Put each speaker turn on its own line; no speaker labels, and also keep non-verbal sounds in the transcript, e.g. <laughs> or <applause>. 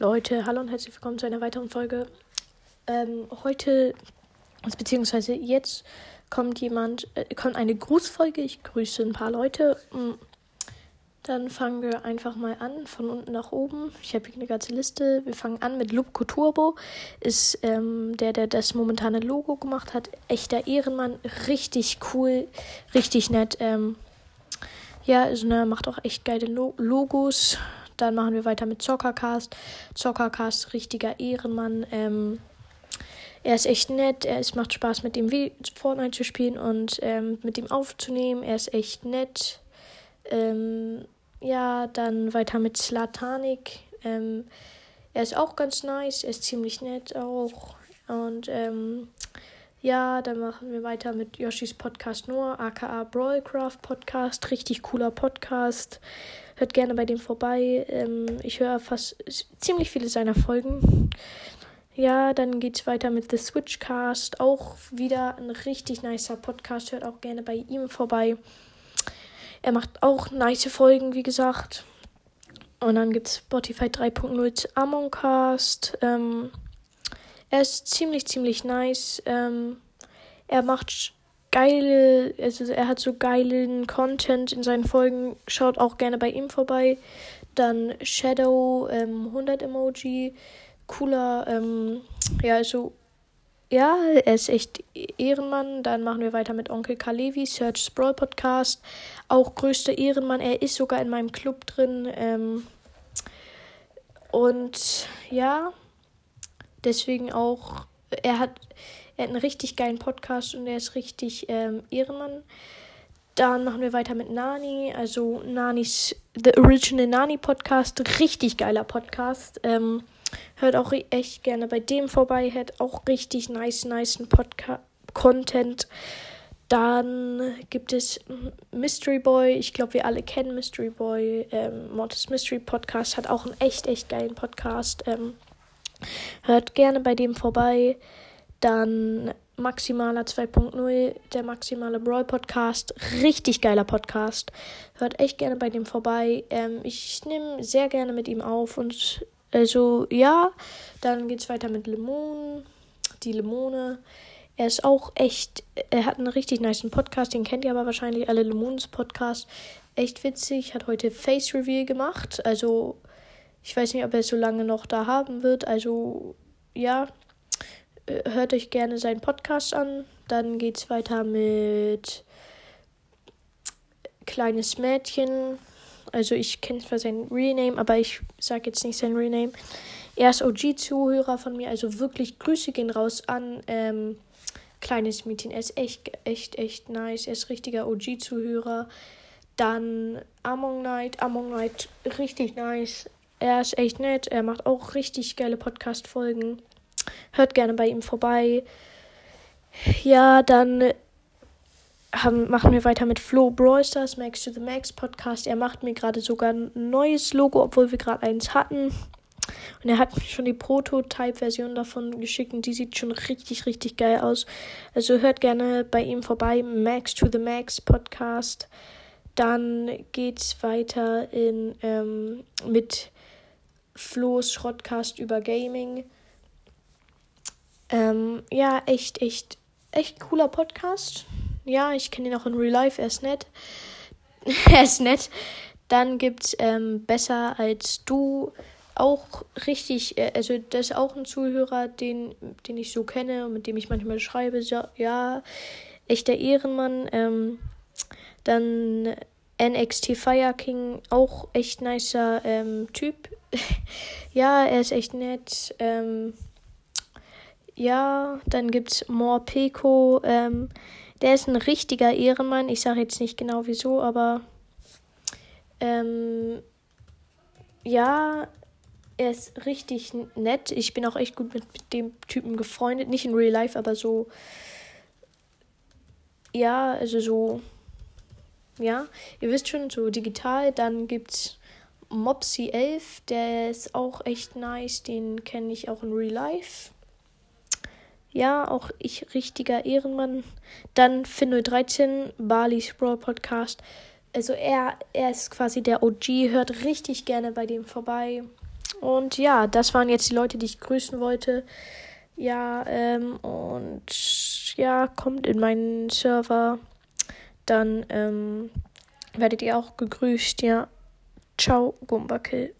Leute, hallo und herzlich willkommen zu einer weiteren Folge. Ähm, heute, beziehungsweise jetzt, kommt jemand, äh, kommt eine Grußfolge. Ich grüße ein paar Leute. Mm. Dann fangen wir einfach mal an, von unten nach oben. Ich habe hier eine ganze Liste. Wir fangen an mit Lupco Turbo. Ist ähm, der, der das momentane Logo gemacht hat. Echter Ehrenmann. Richtig cool, richtig nett. Ähm, ja, also, ne, macht auch echt geile Lo Logos. Dann machen wir weiter mit Zockercast. Zockercast, richtiger Ehrenmann. Ähm, er ist echt nett. Er, es macht Spaß, mit ihm Fortnite zu spielen und ähm, mit ihm aufzunehmen. Er ist echt nett. Ähm, ja, dann weiter mit Slatanik. Ähm, er ist auch ganz nice. Er ist ziemlich nett auch. Und ähm, ja, dann machen wir weiter mit Yoshis Podcast nur, aka Brawlcraft Podcast. Richtig cooler Podcast. Hört gerne bei dem vorbei. Ähm, ich höre fast ziemlich viele seiner Folgen. Ja, dann geht's weiter mit The Switchcast. Auch wieder ein richtig nicer Podcast. Hört auch gerne bei ihm vorbei. Er macht auch nice Folgen, wie gesagt. Und dann gibt's Spotify 3.0 Amoncast. Ähm, er ist ziemlich, ziemlich nice. Ähm, er macht geile, also er hat so geilen Content in seinen Folgen. Schaut auch gerne bei ihm vorbei. Dann Shadow, ähm, 100 Emoji. Cooler, ähm, ja, also, ja, er ist echt Ehrenmann. Dann machen wir weiter mit Onkel Kalevi, Search Sprawl Podcast. Auch größter Ehrenmann. Er ist sogar in meinem Club drin. Ähm, und ja, deswegen auch, er hat er hat einen richtig geilen Podcast und er ist richtig ähm, Ehrenmann. Dann machen wir weiter mit Nani, also Nanis The Original Nani Podcast, richtig geiler Podcast. Ähm, hört auch echt gerne bei dem vorbei, hat auch richtig nice, nice Podcast Content. Dann gibt es Mystery Boy. Ich glaube, wir alle kennen Mystery Boy. Ähm, Mortis Mystery Podcast hat auch einen echt, echt geilen Podcast. Ähm, hört gerne bei dem vorbei. Dann Maximaler 2.0, der Maximale Brawl Podcast. Richtig geiler Podcast. Hört echt gerne bei dem vorbei. Ähm, ich nehme sehr gerne mit ihm auf und also ja. Dann geht's weiter mit Lemon. Die Lemone. Er ist auch echt, er hat einen richtig nice Podcast, den kennt ihr aber wahrscheinlich alle, Lemons Podcast. Echt witzig, hat heute Face Reveal gemacht. Also, ich weiß nicht, ob er es so lange noch da haben wird. Also, ja, hört euch gerne seinen Podcast an. Dann geht es weiter mit Kleines Mädchen. Also ich kenne zwar sein Rename, aber ich sage jetzt nicht sein Rename. Er ist OG-Zuhörer von mir, also wirklich Grüße gehen raus an ähm, Kleines Mädchen. Er ist echt, echt, echt nice. Er ist richtiger OG-Zuhörer. Dann Among Night. Among Night, richtig nice. Er ist echt nett. Er macht auch richtig geile Podcast-Folgen. Hört gerne bei ihm vorbei. Ja, dann haben, machen wir weiter mit Flo Brawlstars, Max to the Max Podcast. Er macht mir gerade sogar ein neues Logo, obwohl wir gerade eins hatten. Und er hat mir schon die Prototype-Version davon geschickt und die sieht schon richtig, richtig geil aus. Also hört gerne bei ihm vorbei. Max to the Max Podcast. Dann geht's weiter in, ähm, mit Flo's Schrottcast über Gaming. Ähm, ja, echt, echt, echt cooler Podcast. Ja, ich kenne ihn auch in Real Life, er ist nett. <laughs> er ist nett. Dann gibt's ähm, Besser als du. Auch richtig, äh, also das ist auch ein Zuhörer, den, den ich so kenne und mit dem ich manchmal schreibe. Ja, ja echter Ehrenmann. Ähm, dann NXT Fire King, auch echt nicer ähm, Typ. <laughs> ja, er ist echt nett. Ähm, ja, dann gibt's Morpeko. Ähm, der ist ein richtiger Ehrenmann. Ich sage jetzt nicht genau wieso, aber ähm, ja, er ist richtig nett. Ich bin auch echt gut mit, mit dem Typen gefreundet. Nicht in Real Life, aber so. Ja, also so. Ja, ihr wisst schon, so digital. Dann gibt's Mopsy11, der ist auch echt nice. Den kenne ich auch in Real Life. Ja, auch ich richtiger Ehrenmann. Dann Finn013, Bali's Brawl Podcast. Also er, er ist quasi der OG, hört richtig gerne bei dem vorbei. Und ja, das waren jetzt die Leute, die ich grüßen wollte. Ja, ähm, und ja, kommt in meinen Server. Dann ähm, werdet ihr auch gegrüßt. Ja, ciao, Gumbakill.